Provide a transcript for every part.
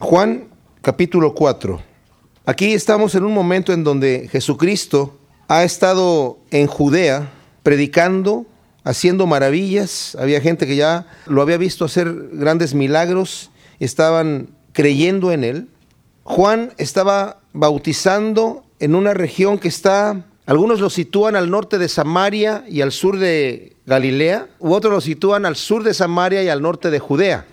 Juan capítulo 4. Aquí estamos en un momento en donde Jesucristo ha estado en Judea predicando, haciendo maravillas. Había gente que ya lo había visto hacer grandes milagros, estaban creyendo en él. Juan estaba bautizando en una región que está, algunos lo sitúan al norte de Samaria y al sur de Galilea, u otros lo sitúan al sur de Samaria y al norte de Judea.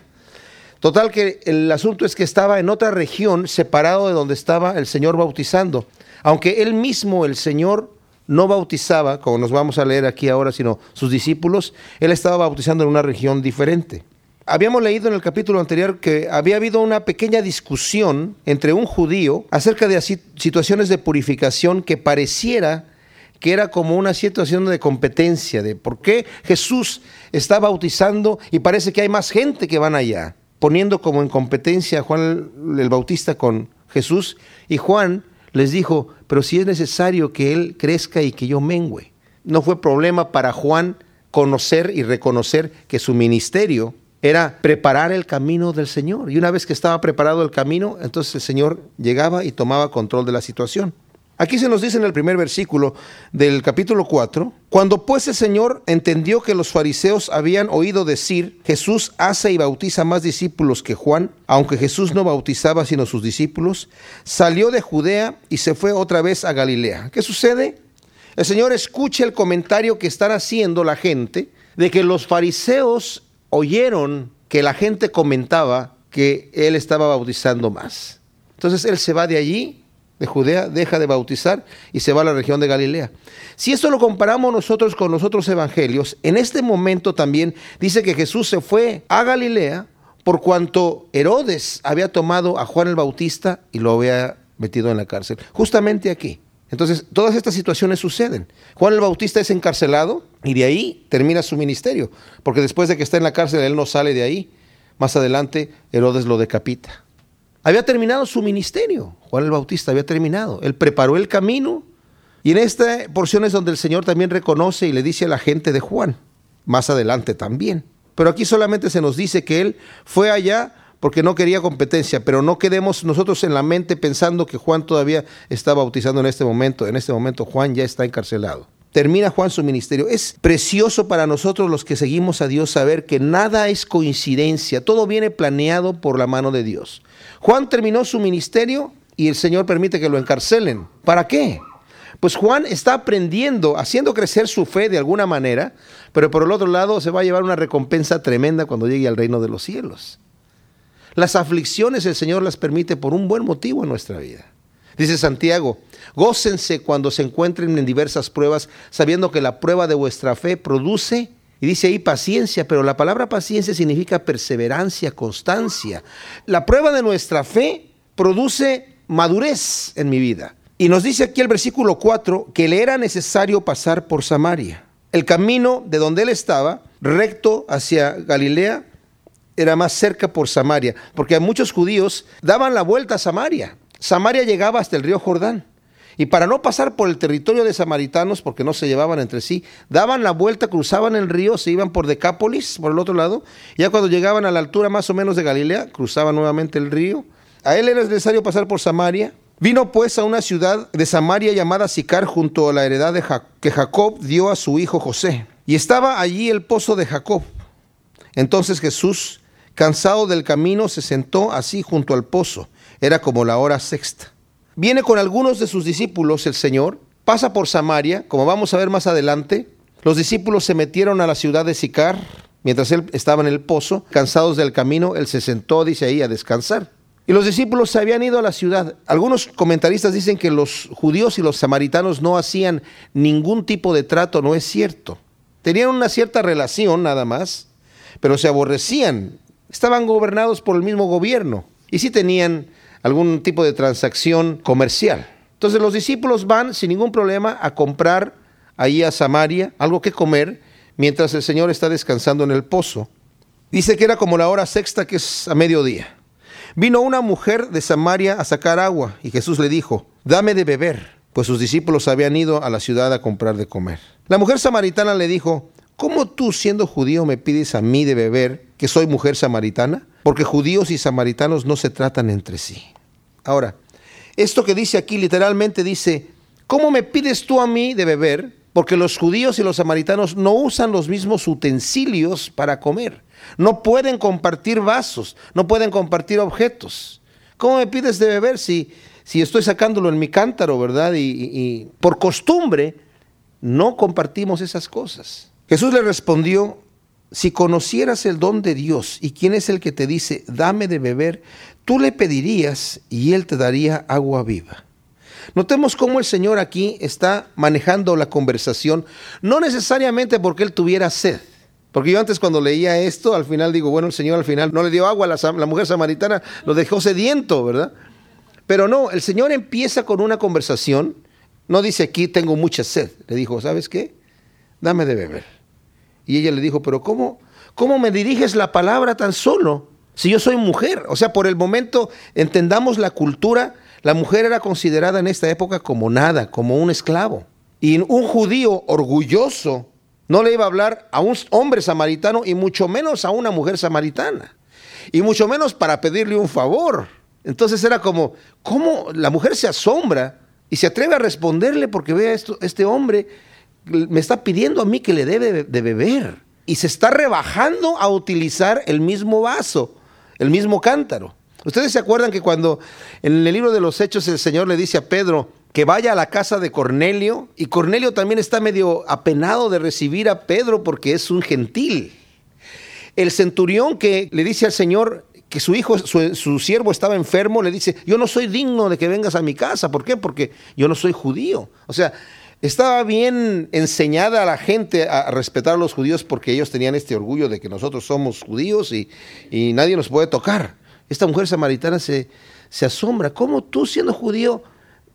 Total que el asunto es que estaba en otra región separado de donde estaba el Señor bautizando. Aunque él mismo, el Señor, no bautizaba, como nos vamos a leer aquí ahora, sino sus discípulos, él estaba bautizando en una región diferente. Habíamos leído en el capítulo anterior que había habido una pequeña discusión entre un judío acerca de situaciones de purificación que pareciera que era como una situación de competencia, de por qué Jesús está bautizando y parece que hay más gente que van allá poniendo como en competencia a Juan el Bautista con Jesús, y Juan les dijo, pero si es necesario que él crezca y que yo mengüe. No fue problema para Juan conocer y reconocer que su ministerio era preparar el camino del Señor. Y una vez que estaba preparado el camino, entonces el Señor llegaba y tomaba control de la situación. Aquí se nos dice en el primer versículo del capítulo 4, cuando pues el Señor entendió que los fariseos habían oído decir, Jesús hace y bautiza más discípulos que Juan, aunque Jesús no bautizaba sino sus discípulos, salió de Judea y se fue otra vez a Galilea. ¿Qué sucede? El Señor escucha el comentario que están haciendo la gente de que los fariseos oyeron que la gente comentaba que él estaba bautizando más. Entonces él se va de allí de Judea deja de bautizar y se va a la región de Galilea. Si esto lo comparamos nosotros con los otros evangelios, en este momento también dice que Jesús se fue a Galilea por cuanto Herodes había tomado a Juan el Bautista y lo había metido en la cárcel. Justamente aquí. Entonces, todas estas situaciones suceden. Juan el Bautista es encarcelado y de ahí termina su ministerio, porque después de que está en la cárcel, él no sale de ahí. Más adelante, Herodes lo decapita. Había terminado su ministerio, Juan el Bautista había terminado. Él preparó el camino y en esta porción es donde el Señor también reconoce y le dice a la gente de Juan, más adelante también. Pero aquí solamente se nos dice que él fue allá porque no quería competencia, pero no quedemos nosotros en la mente pensando que Juan todavía está bautizando en este momento. En este momento Juan ya está encarcelado termina Juan su ministerio. Es precioso para nosotros los que seguimos a Dios saber que nada es coincidencia, todo viene planeado por la mano de Dios. Juan terminó su ministerio y el Señor permite que lo encarcelen. ¿Para qué? Pues Juan está aprendiendo, haciendo crecer su fe de alguna manera, pero por el otro lado se va a llevar una recompensa tremenda cuando llegue al reino de los cielos. Las aflicciones el Señor las permite por un buen motivo en nuestra vida. Dice Santiago, gócense cuando se encuentren en diversas pruebas, sabiendo que la prueba de vuestra fe produce, y dice ahí paciencia, pero la palabra paciencia significa perseverancia, constancia. La prueba de nuestra fe produce madurez en mi vida. Y nos dice aquí el versículo 4 que le era necesario pasar por Samaria. El camino de donde él estaba, recto hacia Galilea, era más cerca por Samaria, porque muchos judíos daban la vuelta a Samaria. Samaria llegaba hasta el río Jordán. Y para no pasar por el territorio de samaritanos, porque no se llevaban entre sí, daban la vuelta, cruzaban el río, se iban por Decápolis, por el otro lado. Ya cuando llegaban a la altura más o menos de Galilea, cruzaban nuevamente el río. A él era necesario pasar por Samaria. Vino pues a una ciudad de Samaria llamada Sicar, junto a la heredad que Jacob dio a su hijo José. Y estaba allí el pozo de Jacob. Entonces Jesús, cansado del camino, se sentó así junto al pozo. Era como la hora sexta. Viene con algunos de sus discípulos el Señor, pasa por Samaria, como vamos a ver más adelante. Los discípulos se metieron a la ciudad de Sicar, mientras él estaba en el pozo, cansados del camino, él se sentó, dice ahí, a descansar. Y los discípulos se habían ido a la ciudad. Algunos comentaristas dicen que los judíos y los samaritanos no hacían ningún tipo de trato, no es cierto. Tenían una cierta relación nada más, pero se aborrecían. Estaban gobernados por el mismo gobierno y sí tenían algún tipo de transacción comercial. Entonces los discípulos van sin ningún problema a comprar ahí a Samaria algo que comer mientras el Señor está descansando en el pozo. Dice que era como la hora sexta, que es a mediodía. Vino una mujer de Samaria a sacar agua y Jesús le dijo, dame de beber, pues sus discípulos habían ido a la ciudad a comprar de comer. La mujer samaritana le dijo, ¿cómo tú siendo judío me pides a mí de beber, que soy mujer samaritana? Porque judíos y samaritanos no se tratan entre sí. Ahora, esto que dice aquí literalmente dice, ¿cómo me pides tú a mí de beber? Porque los judíos y los samaritanos no usan los mismos utensilios para comer. No pueden compartir vasos, no pueden compartir objetos. ¿Cómo me pides de beber si, si estoy sacándolo en mi cántaro, verdad? Y, y por costumbre no compartimos esas cosas. Jesús le respondió, si conocieras el don de Dios y quién es el que te dice, dame de beber, tú le pedirías y él te daría agua viva. Notemos cómo el Señor aquí está manejando la conversación, no necesariamente porque él tuviera sed. Porque yo antes cuando leía esto, al final digo, bueno, el Señor al final no le dio agua a la, mujer samaritana, lo dejó sediento, ¿verdad? Pero no, el Señor empieza con una conversación, no dice aquí tengo mucha sed, le dijo, ¿sabes qué? Dame de beber. Y ella le dijo, pero ¿cómo, cómo me diriges la palabra tan solo si yo soy mujer? O sea, por el momento entendamos la cultura, la mujer era considerada en esta época como nada, como un esclavo. Y un judío orgulloso no le iba a hablar a un hombre samaritano y mucho menos a una mujer samaritana. Y mucho menos para pedirle un favor. Entonces era como, ¿cómo la mujer se asombra y se atreve a responderle porque ve a esto, este hombre me está pidiendo a mí que le debe de beber? Y se está rebajando a utilizar el mismo vaso, el mismo cántaro. Ustedes se acuerdan que cuando en el libro de los Hechos el Señor le dice a Pedro que vaya a la casa de Cornelio, y Cornelio también está medio apenado de recibir a Pedro porque es un gentil. El centurión que le dice al Señor que su hijo, su, su, siervo estaba enfermo, le dice, yo no soy digno de que vengas a mi casa. ¿Por qué? Porque yo no soy judío. O sea, estaba bien enseñada a la gente a respetar a los judíos porque ellos tenían este orgullo de que nosotros somos judíos y, y nadie nos puede tocar. Esta mujer samaritana se, se asombra. ¿Cómo tú siendo judío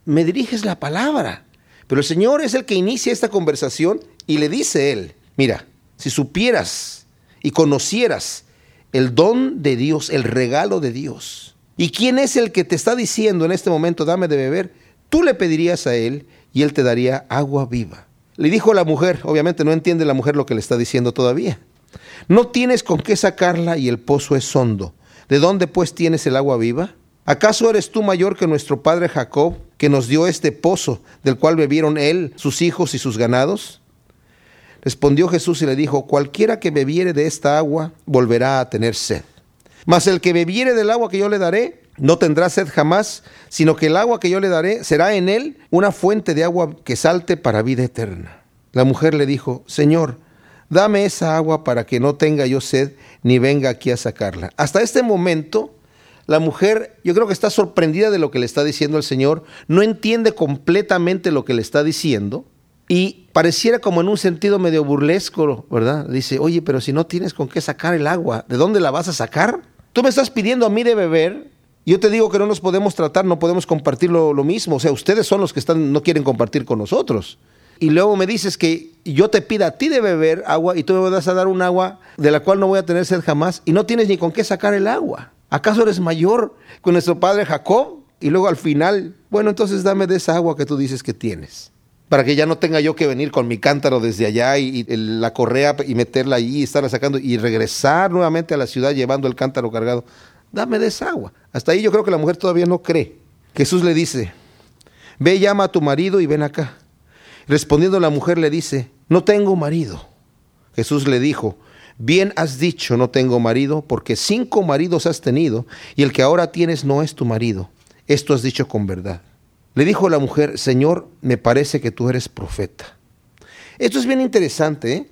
me diriges la palabra? Pero el Señor es el que inicia esta conversación y le dice él, mira, si supieras y conocieras el don de Dios, el regalo de Dios, y quién es el que te está diciendo en este momento, dame de beber, tú le pedirías a él y él te daría agua viva. Le dijo la mujer, obviamente no entiende la mujer lo que le está diciendo todavía. No tienes con qué sacarla y el pozo es hondo. ¿De dónde pues tienes el agua viva? ¿Acaso eres tú mayor que nuestro padre Jacob, que nos dio este pozo, del cual bebieron él, sus hijos y sus ganados? Respondió Jesús y le dijo, cualquiera que bebiere de esta agua volverá a tener sed. Mas el que bebiere del agua que yo le daré, no tendrá sed jamás, sino que el agua que yo le daré será en él una fuente de agua que salte para vida eterna. La mujer le dijo, Señor, dame esa agua para que no tenga yo sed ni venga aquí a sacarla. Hasta este momento, la mujer yo creo que está sorprendida de lo que le está diciendo el Señor, no entiende completamente lo que le está diciendo y pareciera como en un sentido medio burlesco, ¿verdad? Dice, oye, pero si no tienes con qué sacar el agua, ¿de dónde la vas a sacar? Tú me estás pidiendo a mí de beber, yo te digo que no nos podemos tratar, no podemos compartir lo, mismo, o sea, ustedes son los que están, no quieren compartir con nosotros y luego me dices que yo te pida a ti de beber agua y tú me vas a dar un agua de la cual no voy a tener sed jamás y no tienes ni con qué sacar el agua. ¿Acaso eres mayor con nuestro padre Jacob? Y luego al final, bueno, entonces dame de esa agua que tú dices que tienes. Para que ya no tenga yo que venir con mi cántaro desde allá y, y la correa y meterla allí y estarla sacando y regresar nuevamente a la ciudad llevando el cántaro cargado. Dame de agua. Hasta ahí yo creo que la mujer todavía no cree. Jesús le dice, ve llama a tu marido y ven acá. Respondiendo la mujer le dice, no tengo marido. Jesús le dijo, bien has dicho, no tengo marido, porque cinco maridos has tenido, y el que ahora tienes no es tu marido. Esto has dicho con verdad. Le dijo la mujer, Señor, me parece que tú eres profeta. Esto es bien interesante. ¿eh?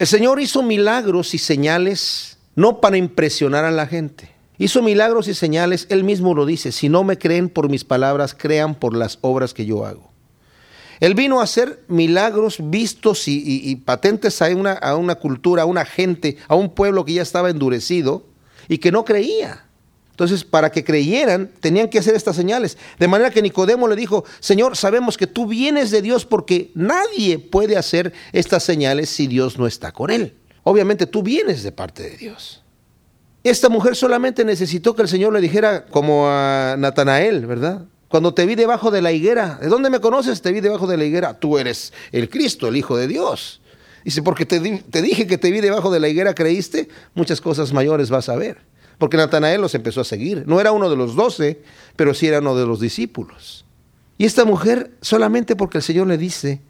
El Señor hizo milagros y señales no para impresionar a la gente. Hizo milagros y señales, Él mismo lo dice, si no me creen por mis palabras, crean por las obras que yo hago. Él vino a hacer milagros vistos y, patentes a una, a una cultura, a una gente, a un pueblo que ya estaba endurecido y que no creía. Entonces, para que creyeran, tenían que hacer estas señales. De manera que Nicodemo le dijo, Señor, sabemos que tú vienes de Dios porque nadie puede hacer estas señales si Dios no está con él. Obviamente tú vienes de parte de Dios. Esta mujer solamente necesitó que el Señor le dijera como a Natanael, ¿verdad? Cuando te vi debajo de la higuera, ¿de dónde me conoces? Te vi debajo de la higuera. Tú eres el Cristo, el Hijo de Dios. Dice, porque te, te, dije que te vi debajo de la higuera, creíste, muchas cosas mayores vas a ver. porque Natanael los empezó a seguir. No era uno de los doce, pero sí era uno de los discípulos. Y esta mujer, solamente porque el Señor le dice,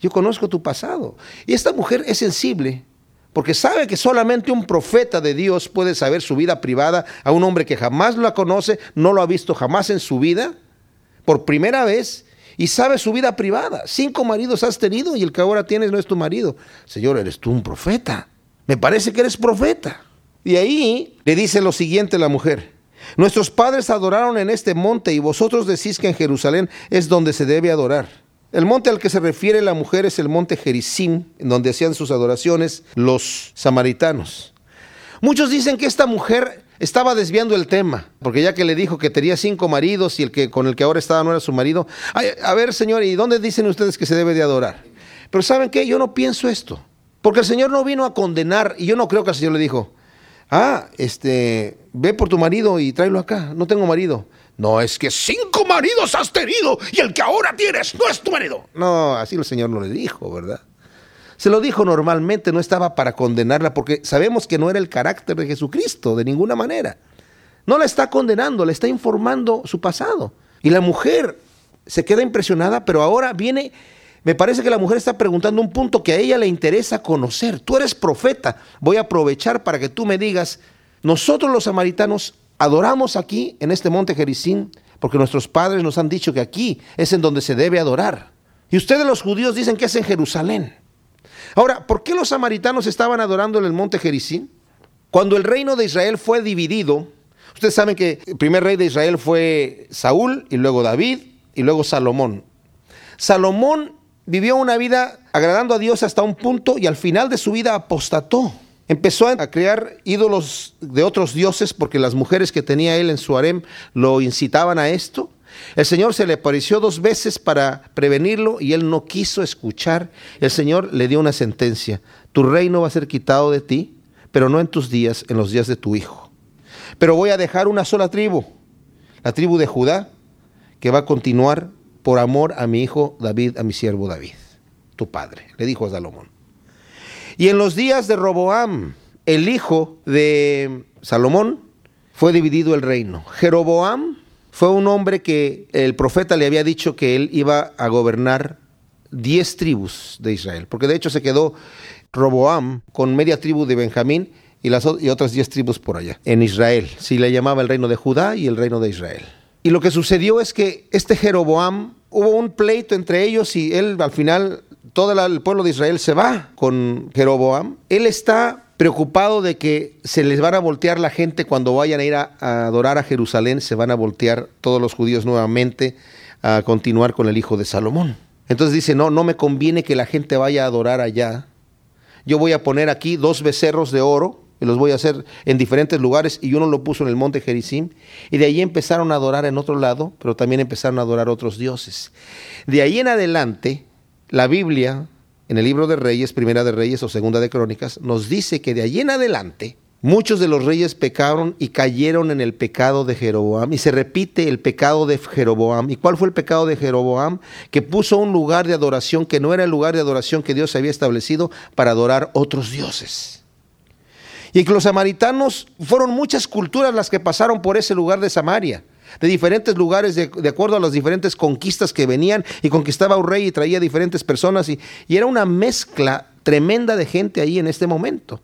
yo conozco tu pasado. Y esta mujer es sensible, porque sabe que solamente un profeta de Dios puede saber su vida privada a un hombre que jamás la conoce, no lo ha visto jamás en su vida, por primera vez, y sabe su vida privada. Cinco maridos has tenido y el que ahora tienes no es tu marido. Señor, eres tú un profeta. Me parece que eres profeta. Y ahí le dice lo siguiente la mujer. Nuestros padres adoraron en este monte y vosotros decís que en Jerusalén es donde se debe adorar. El monte al que se refiere la mujer es el monte Gerizim, en donde hacían sus adoraciones los samaritanos. Muchos dicen que esta mujer estaba desviando el tema, porque ya que le dijo que tenía cinco maridos y el que con el que ahora estaba no era su marido, a ver señor, ¿y dónde dicen ustedes que se debe de adorar? Pero ¿saben qué? Yo no pienso esto, porque el Señor no vino a condenar y yo no creo que el Señor le dijo, ah, este, ve por tu marido y tráelo acá, no tengo marido. No, es que cinco maridos has tenido y el que ahora tienes no es tu marido. No, así el Señor no le dijo, ¿verdad? Se lo dijo normalmente, no estaba para condenarla, porque sabemos que no era el carácter de Jesucristo, de ninguna manera. No la está condenando, le está informando su pasado. Y la mujer se queda impresionada, pero ahora viene, me parece que la mujer está preguntando un punto que a ella le interesa conocer. Tú eres profeta, voy a aprovechar para que tú me digas, nosotros los samaritanos adoramos aquí, en este monte Jericín, porque nuestros padres nos han dicho que aquí es en donde se debe adorar. Y ustedes los judíos dicen que es en Jerusalén. Ahora, ¿por qué los samaritanos estaban adorando en el monte Jericín? Cuando el reino de Israel fue dividido, ustedes saben que el primer rey de Israel fue Saúl y luego David y luego Salomón. Salomón vivió una vida agradando a Dios hasta un punto y al final de su vida apostató. Empezó a crear ídolos de otros dioses porque las mujeres que tenía él en su harem lo incitaban a esto. El Señor se le apareció dos veces para prevenirlo y él no quiso escuchar. El Señor le dio una sentencia. Tu reino va a ser quitado de ti, pero no en tus días, en los días de tu hijo. Pero voy a dejar una sola tribu, la tribu de Judá, que va a continuar por amor a mi hijo David, a mi siervo David, tu padre, le dijo a Salomón. Y en los días de Roboam, el hijo de Salomón, fue dividido el reino. Jeroboam fue un hombre que el profeta le había dicho que él iba a gobernar diez tribus de Israel, porque de hecho se quedó Roboam con media tribu de Benjamín y, otras diez tribus por allá, en Israel. Sí le llamaba el reino de Judá y el reino de Israel. Y lo que sucedió es que este Jeroboam, hubo un pleito entre ellos y él al final todo el pueblo de Israel se va con Jeroboam. Él está preocupado de que se les van a voltear la gente cuando vayan a ir a, adorar a Jerusalén, se van a voltear todos los judíos nuevamente a continuar con el hijo de Salomón. Entonces dice, no, no me conviene que la gente vaya a adorar allá. Yo voy a poner aquí dos becerros de oro y los voy a hacer en diferentes lugares y uno lo puso en el monte Gerizim y de ahí empezaron a adorar en otro lado, pero también empezaron a adorar otros dioses. De ahí en adelante la Biblia, en el libro de Reyes, Primera de Reyes o Segunda de Crónicas, nos dice que de allí en adelante muchos de los reyes pecaron y cayeron en el pecado de Jeroboam. Y se repite el pecado de Jeroboam. ¿Y cuál fue el pecado de Jeroboam? Que puso un lugar de adoración que no era el lugar de adoración que Dios había establecido para adorar otros dioses. Y que los samaritanos fueron muchas culturas las que pasaron por ese lugar de Samaria de diferentes lugares de, acuerdo a las diferentes conquistas que venían y conquistaba un rey y traía diferentes personas y, y era una mezcla tremenda de gente ahí en este momento.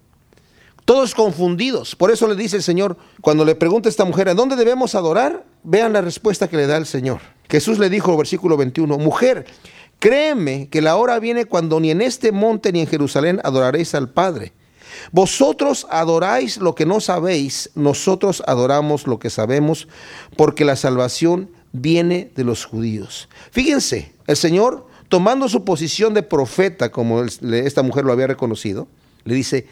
Todos confundidos. Por eso le dice el Señor, cuando le pregunta a esta mujer, ¿a dónde debemos adorar? Vean la respuesta que le da el Señor. Jesús le dijo, versículo 21, mujer, créeme que la hora viene cuando ni en este monte ni en Jerusalén adoraréis al Padre. Vosotros adoráis lo que no sabéis, nosotros adoramos lo que sabemos, porque la salvación viene de los judíos. Fíjense, el Señor, tomando su posición de profeta, como esta mujer lo había reconocido, le dice,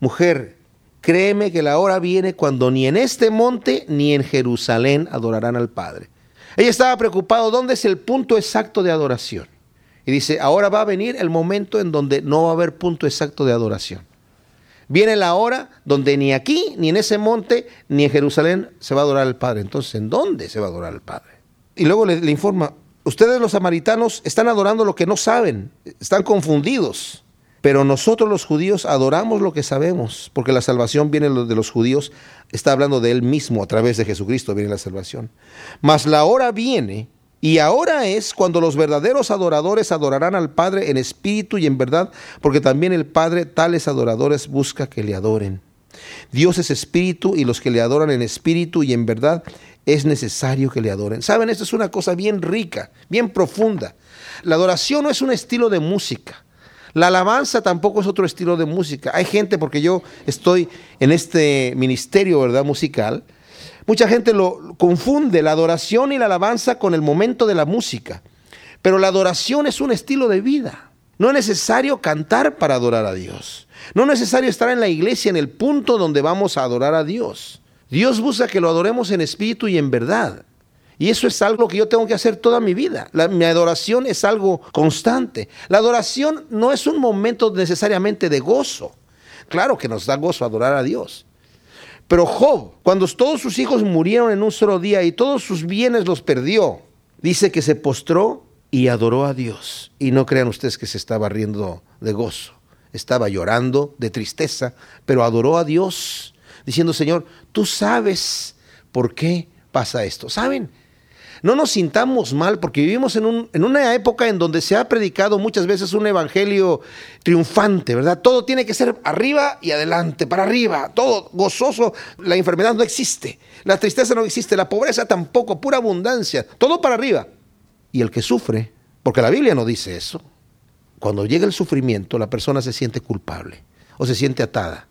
mujer, créeme que la hora viene cuando ni en este monte ni en Jerusalén adorarán al Padre. Ella estaba preocupada, ¿dónde es el punto exacto de adoración? Y dice, ahora va a venir el momento en donde no va a haber punto exacto de adoración. Viene la hora donde ni aquí, ni en ese monte, ni en Jerusalén se va a adorar al Padre. Entonces, ¿en dónde se va a adorar al Padre? Y luego le, informa, ustedes los samaritanos están adorando lo que no saben, están confundidos. Pero nosotros los judíos adoramos lo que sabemos, porque la salvación viene de los judíos, está hablando de Él mismo, a través de Jesucristo viene la salvación. Mas la hora viene, y ahora es cuando los verdaderos adoradores adorarán al Padre en espíritu y en verdad, porque también el Padre tales adoradores busca que le adoren. Dios es espíritu y los que le adoran en espíritu y en verdad es necesario que le adoren. Saben, esto es una cosa bien rica, bien profunda. La adoración no es un estilo de música. La alabanza tampoco es otro estilo de música. Hay gente, porque yo estoy en este ministerio, ¿verdad? Musical. Mucha gente lo confunde la adoración y la alabanza con el momento de la música. Pero la adoración es un estilo de vida. No es necesario cantar para adorar a Dios. No es necesario estar en la iglesia en el punto donde vamos a adorar a Dios. Dios busca que lo adoremos en espíritu y en verdad. Y eso es algo que yo tengo que hacer toda mi vida. mi adoración es algo constante. La adoración no es un momento necesariamente de gozo. Claro que nos da gozo adorar a Dios. Pero Job, cuando todos sus hijos murieron en un solo día y todos sus bienes los perdió, dice que se postró y adoró a Dios. Y no crean ustedes que se estaba riendo de gozo. Estaba llorando de tristeza, pero adoró a Dios, diciendo, Señor, tú sabes por qué pasa esto. ¿Saben? No nos sintamos mal porque vivimos en, un, en, una época en donde se ha predicado muchas veces un evangelio triunfante, ¿verdad? Todo tiene que ser arriba y adelante, para arriba, todo gozoso. La enfermedad no existe, la tristeza no existe, la pobreza tampoco, pura abundancia, todo para arriba. Y el que sufre, porque la Biblia no dice eso, cuando llega el sufrimiento la persona se siente culpable o se siente atada.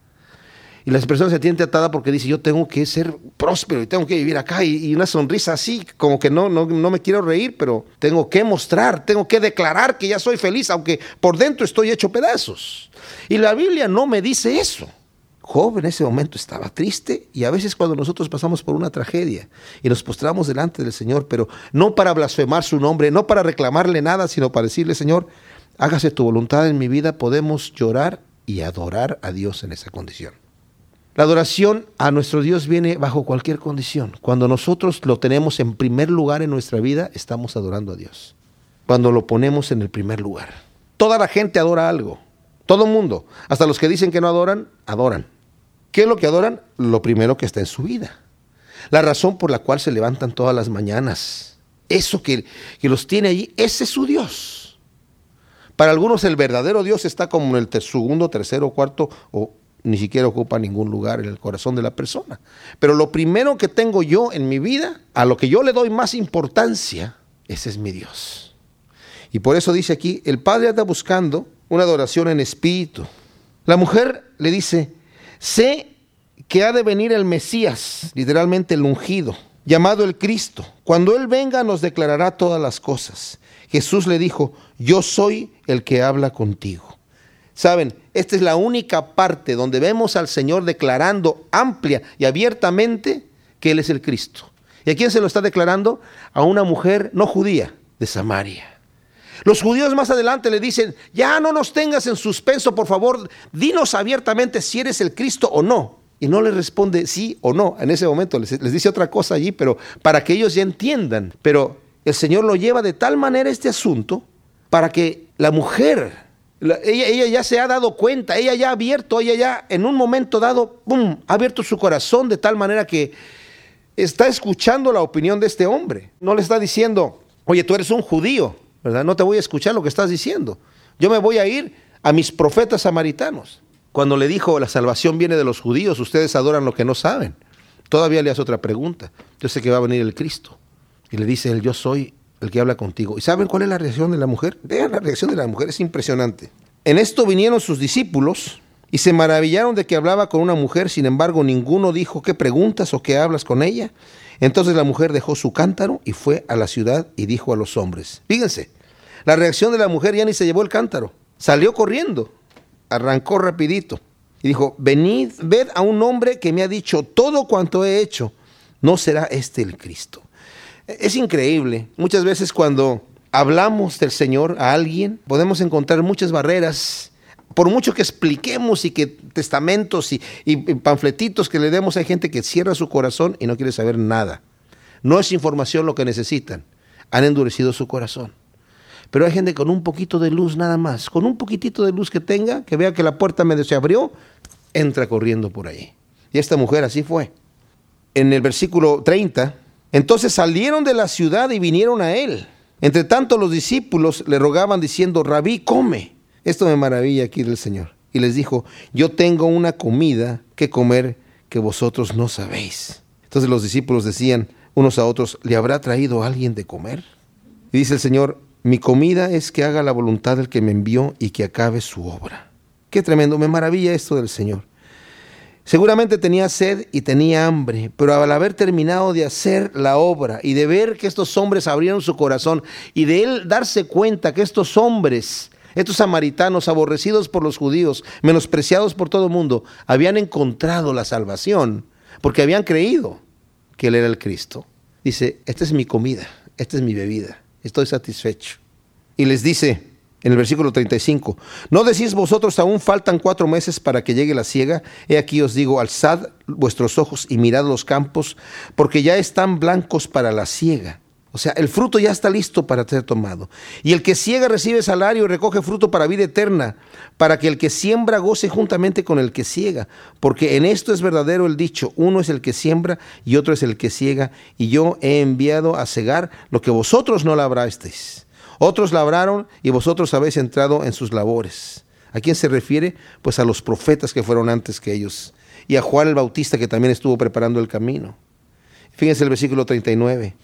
Y la persona se siente atada porque dice, yo tengo que ser próspero y tengo que vivir acá. Y, una sonrisa así, como que no, no, no me quiero reír, pero tengo que mostrar, tengo que declarar que ya soy feliz, aunque por dentro estoy hecho pedazos. Y la Biblia no me dice eso. Job en ese momento estaba triste y a veces cuando nosotros pasamos por una tragedia y nos postramos delante del Señor, pero no para blasfemar su nombre, no para reclamarle nada, sino para decirle, Señor, hágase tu voluntad en mi vida, podemos llorar y adorar a Dios en esa condición. La adoración a nuestro Dios viene bajo cualquier condición. Cuando nosotros lo tenemos en primer lugar en nuestra vida, estamos adorando a Dios. Cuando lo ponemos en el primer lugar. Toda la gente adora algo. Todo el mundo. Hasta los que dicen que no adoran, adoran. ¿Qué es lo que adoran? Lo primero que está en su vida. La razón por la cual se levantan todas las mañanas. Eso que, que los tiene allí, ese es su Dios. Para algunos el verdadero Dios está como en el segundo, tercero, cuarto o ni siquiera ocupa ningún lugar en el corazón de la persona. Pero lo primero que tengo yo en mi vida, a lo que yo le doy más importancia, ese es mi Dios. Y por eso dice aquí, el Padre anda buscando una adoración en espíritu. La mujer le dice, sé que ha de venir el Mesías, literalmente el ungido, llamado el Cristo. Cuando Él venga nos declarará todas las cosas. Jesús le dijo, yo soy el que habla contigo. Saben, esta es la única parte donde vemos al Señor declarando amplia y abiertamente que Él es el Cristo. ¿Y a quién se lo está declarando? A una mujer no judía de Samaria. Los judíos más adelante le dicen, ya no nos tengas en suspenso, por favor, dinos abiertamente si eres el Cristo o no. Y no le responde sí o no. En ese momento les, les dice otra cosa allí, pero para que ellos ya entiendan. Pero el Señor lo lleva de tal manera este asunto para que la mujer ella, ya se ha dado cuenta, ella ya ha abierto, ella ya en un momento dado, ¡pum!, ha abierto su corazón de tal manera que está escuchando la opinión de este hombre. No le está diciendo, oye, tú eres un judío, ¿verdad? No te voy a escuchar lo que estás diciendo. Yo me voy a ir a mis profetas samaritanos. Cuando le dijo, la salvación viene de los judíos, ustedes adoran lo que no saben. Todavía le hace otra pregunta. Yo sé que va a venir el Cristo. Y le dice él, yo soy el que habla contigo. ¿Y saben cuál es la reacción de la mujer? Vean la reacción de la mujer, es impresionante. En esto vinieron sus discípulos y se maravillaron de que hablaba con una mujer, sin embargo ninguno dijo, ¿qué preguntas o qué hablas con ella? Entonces la mujer dejó su cántaro y fue a la ciudad y dijo a los hombres, fíjense, la reacción de la mujer ya ni se llevó el cántaro, salió corriendo, arrancó rapidito y dijo, venid, ved a un hombre que me ha dicho todo cuanto he hecho, ¿no será este el Cristo? Es increíble. Muchas veces cuando hablamos del Señor a alguien, podemos encontrar muchas barreras. Por mucho que expliquemos y que testamentos y, panfletitos que le demos, hay gente que cierra su corazón y no quiere saber nada. No es información lo que necesitan. Han endurecido su corazón. Pero hay gente con un poquito de luz nada más, con un poquitito de luz que tenga, que vea que la puerta medio se abrió, entra corriendo por ahí. Y esta mujer así fue. En el versículo 30, entonces salieron de la ciudad y vinieron a él. Entre tanto los discípulos le rogaban diciendo, rabí, come. Esto me maravilla aquí del Señor. Y les dijo, yo tengo una comida que comer que vosotros no sabéis. Entonces los discípulos decían unos a otros, ¿le habrá traído alguien de comer? Y dice el Señor, mi comida es que haga la voluntad del que me envió y que acabe su obra. Qué tremendo, me maravilla esto del Señor. Seguramente tenía sed y tenía hambre, pero al haber terminado de hacer la obra y de ver que estos hombres abrieron su corazón y de él darse cuenta que estos hombres, estos samaritanos aborrecidos por los judíos, menospreciados por todo el mundo, habían encontrado la salvación porque habían creído que él era el Cristo. Dice, esta es mi comida, esta es mi bebida, estoy satisfecho. Y les dice, en el versículo 35, ¿no decís vosotros aún faltan cuatro meses para que llegue la siega? He aquí os digo, alzad vuestros ojos y mirad los campos, porque ya están blancos para la siega. O sea, el fruto ya está listo para ser tomado. Y el que ciega recibe salario y recoge fruto para vida eterna, para que el que siembra goce juntamente con el que ciega. Porque en esto es verdadero el dicho, uno es el que siembra y otro es el que ciega, y yo he enviado a cegar lo que vosotros no labrasteis. Otros labraron y vosotros habéis entrado en sus labores. ¿A quién se refiere? Pues a los profetas que fueron antes que ellos y a Juan el Bautista que también estuvo preparando el camino. Fíjense el versículo 39.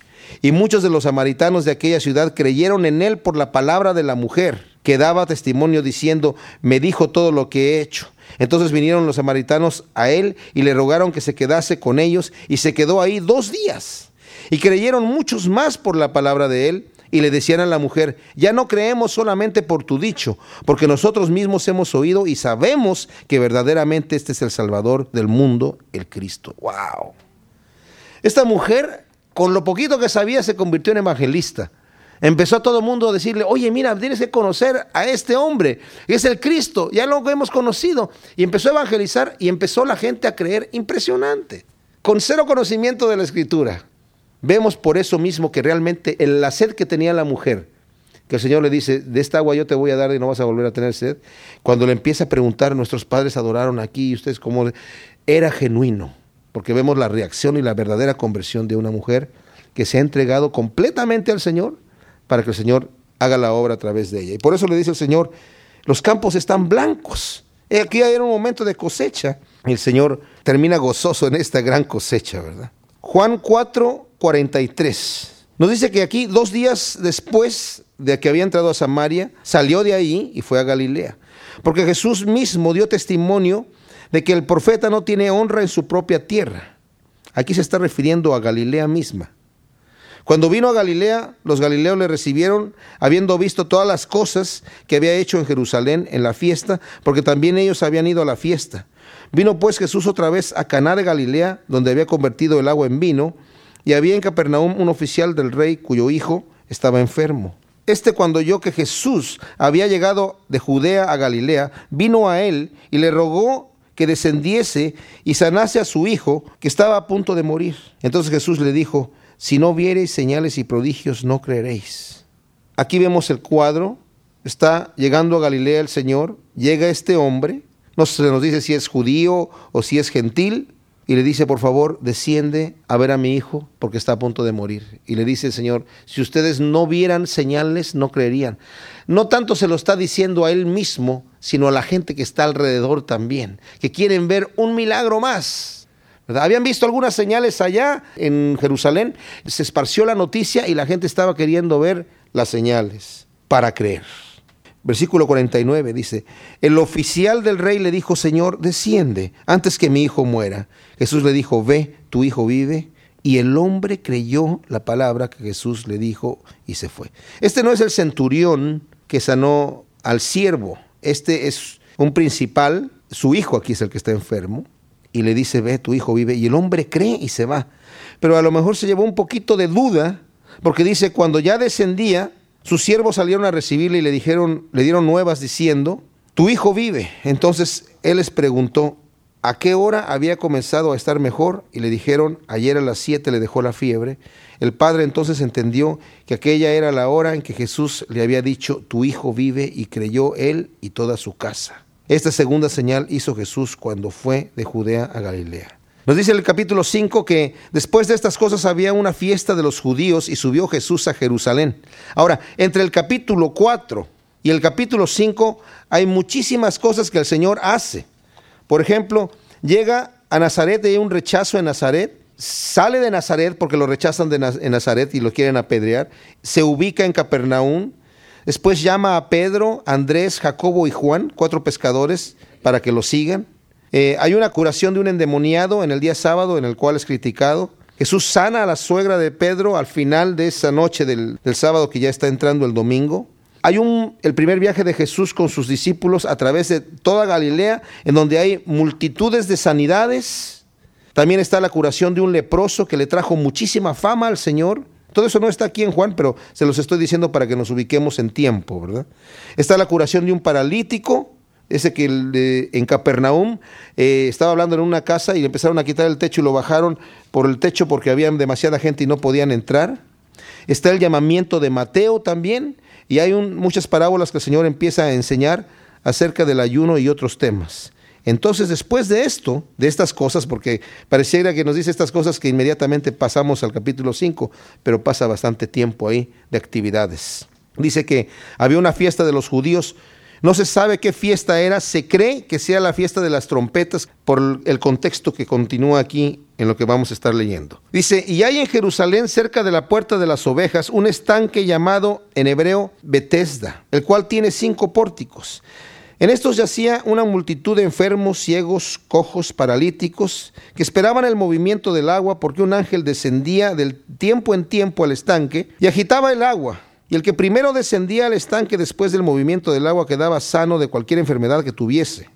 Y muchos de los samaritanos de aquella ciudad creyeron en él por la palabra de la mujer, que daba testimonio diciendo, me dijo todo lo que he hecho. Entonces vinieron los samaritanos a él y le rogaron que se quedase con ellos y se quedó ahí dos días. Y creyeron muchos más por la palabra de él y le decían a la mujer, ya no creemos solamente por tu dicho, porque nosotros mismos hemos oído y sabemos que verdaderamente este es el Salvador del mundo, el Cristo. ¡Wow! Esta mujer, con lo poquito que sabía, se convirtió en evangelista. Empezó a todo el mundo a decirle, oye, mira, tienes que conocer a este hombre, es el Cristo, ya lo hemos conocido. Y empezó a evangelizar y empezó la gente a creer impresionante, con cero conocimiento de la escritura. Vemos por eso mismo que realmente el, la sed que tenía la mujer, que el Señor le dice, de esta agua yo te voy a dar y no vas a volver a tener sed, cuando le empieza a preguntar, nuestros padres adoraron aquí y ustedes cómo, era genuino, porque vemos la reacción y la verdadera conversión de una mujer que se ha entregado completamente al Señor para que el Señor haga la obra a través de ella. Y por eso le dice el Señor, los campos están blancos. Aquí hay un momento de cosecha. El Señor termina gozoso en esta gran cosecha, ¿verdad? Juan 4, 43. Nos dice que aquí, dos días después de que había entrado a Samaria, salió de ahí y fue a Galilea. Porque Jesús mismo dio testimonio de que el profeta no tiene honra en su propia tierra. Aquí se está refiriendo a Galilea misma. Cuando vino a Galilea, los galileos le recibieron, habiendo visto todas las cosas que había hecho en Jerusalén en la fiesta, porque también ellos habían ido a la fiesta. Vino pues Jesús otra vez a Caná de Galilea, donde había convertido el agua en vino, y había en Capernaum un oficial del rey cuyo hijo estaba enfermo. Este cuando oyó que Jesús había llegado de Judea a Galilea, vino a él y le rogó que descendiese y sanase a su hijo, que estaba a punto de morir. Entonces Jesús le dijo, si no viereis señales y prodigios, no creeréis. Aquí vemos el cuadro, está llegando a Galilea el Señor, llega este hombre, no se nos dice si es judío o si es gentil, y le dice, por favor, desciende a ver a mi hijo porque está a punto de morir. Y le dice el Señor, si ustedes no vieran señales, no creerían. No tanto se lo está diciendo a él mismo, sino a la gente que está alrededor también, que quieren ver un milagro más. Habían visto algunas señales allá en Jerusalén, se esparció la noticia y la gente estaba queriendo ver las señales para creer. Versículo 49 dice, el oficial del rey le dijo, Señor, desciende antes que mi hijo muera. Jesús le dijo, ve, tu hijo vive. Y el hombre creyó la palabra que Jesús le dijo y se fue. Este no es el centurión que sanó al siervo, este es un principal, su hijo aquí es el que está enfermo, y le dice, ve, tu hijo vive. Y el hombre cree y se va. Pero a lo mejor se llevó un poquito de duda, porque dice, cuando ya descendía, sus siervos salieron a recibirle y le dijeron, le dieron nuevas diciendo, tu hijo vive. Entonces él les preguntó, ¿a qué hora había comenzado a estar mejor? Y le dijeron, ayer a las siete le dejó la fiebre. El padre entonces entendió que aquella era la hora en que Jesús le había dicho, tu hijo vive, y creyó él y toda su casa. Esta segunda señal hizo Jesús cuando fue de Judea a Galilea. Nos dice el capítulo 5 que después de estas cosas había una fiesta de los judíos y subió Jesús a Jerusalén. Ahora, entre el capítulo 4 y el capítulo 5 hay muchísimas cosas que el Señor hace. Por ejemplo, llega a Nazaret y hay un rechazo en Nazaret. Sale de Nazaret porque lo rechazan de en Nazaret y lo quieren apedrear. Se ubica en Capernaum. Después llama a Pedro, Andrés, Jacobo y Juan, cuatro pescadores, para que lo sigan. Eh, hay una curación de un endemoniado en el día sábado en el cual es criticado. Jesús sana a la suegra de Pedro al final de esa noche del, del sábado que ya está entrando el domingo. Hay un, el primer viaje de Jesús con sus discípulos a través de toda Galilea, en donde hay multitudes de sanidades. También está la curación de un leproso que le trajo muchísima fama al Señor. Todo eso no está aquí en Juan, pero se los estoy diciendo para que nos ubiquemos en tiempo, ¿verdad? Está la curación de un paralítico, ese que en Capernaum eh, estaba hablando en una casa y le empezaron a quitar el techo y lo bajaron por el techo porque había demasiada gente y no podían entrar. Está el llamamiento de Mateo también, y hay muchas parábolas que el Señor empieza a enseñar acerca del ayuno y otros temas. Entonces, después de esto, de estas cosas, porque pareciera que nos dice estas cosas que inmediatamente pasamos al capítulo 5, pero pasa bastante tiempo ahí de actividades. Dice que había una fiesta de los judíos no se sabe qué fiesta era, se cree que sea la fiesta de las trompetas por el contexto que continúa aquí en lo que vamos a estar leyendo. Dice, y hay en Jerusalén, cerca de la puerta de las ovejas, un estanque llamado en hebreo Betesda, el cual tiene cinco pórticos. En estos yacía una multitud de enfermos, ciegos, cojos, paralíticos, que esperaban el movimiento del agua porque un ángel descendía del tiempo en tiempo al estanque y agitaba el agua. Y el que primero descendía al estanque después del movimiento del agua quedaba sano de cualquier enfermedad que tuviese.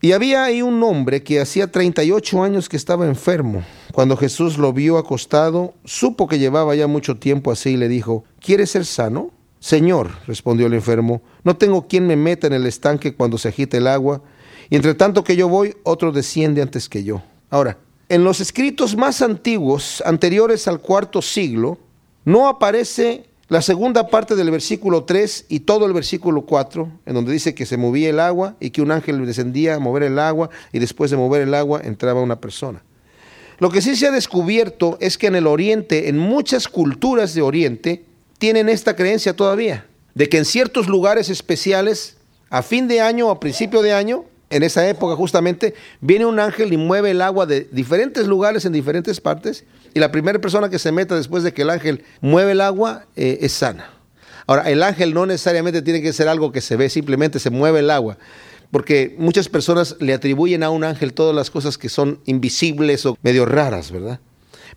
Y había ahí un hombre que hacía 38 años que estaba enfermo. Cuando Jesús lo vio acostado, supo que llevaba ya mucho tiempo así y le dijo, ¿quieres ser sano? Señor, respondió el enfermo, no tengo quien me meta en el estanque cuando se agita el agua, y entre tanto que yo voy, otro desciende antes que yo. Ahora, en los escritos más antiguos, anteriores al cuarto siglo, no aparece la segunda parte del versículo 3 y todo el versículo 4, en donde dice que se movía el agua y que un ángel descendía a mover el agua y después de mover el agua entraba una persona. Lo que sí se ha descubierto es que en el Oriente, en muchas culturas de Oriente, tienen esta creencia todavía, de que en ciertos lugares especiales, a fin de año o a principio de año, en esa época justamente, viene un ángel y mueve el agua de diferentes lugares en diferentes partes y la primera persona que se meta después de que el ángel mueve el agua eh, es sana. Ahora, el ángel no necesariamente tiene que ser algo que se ve, simplemente se mueve el agua. Porque muchas personas le atribuyen a un ángel todas las cosas que son invisibles o medio raras, ¿verdad?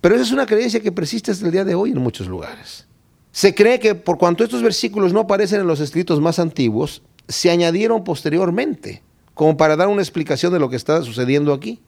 Pero esa es una creencia que persiste hasta el día de hoy en muchos lugares. Se cree que por cuanto estos versículos no aparecen en los escritos más antiguos, se añadieron posteriormente como para dar una explicación de lo que está sucediendo aquí.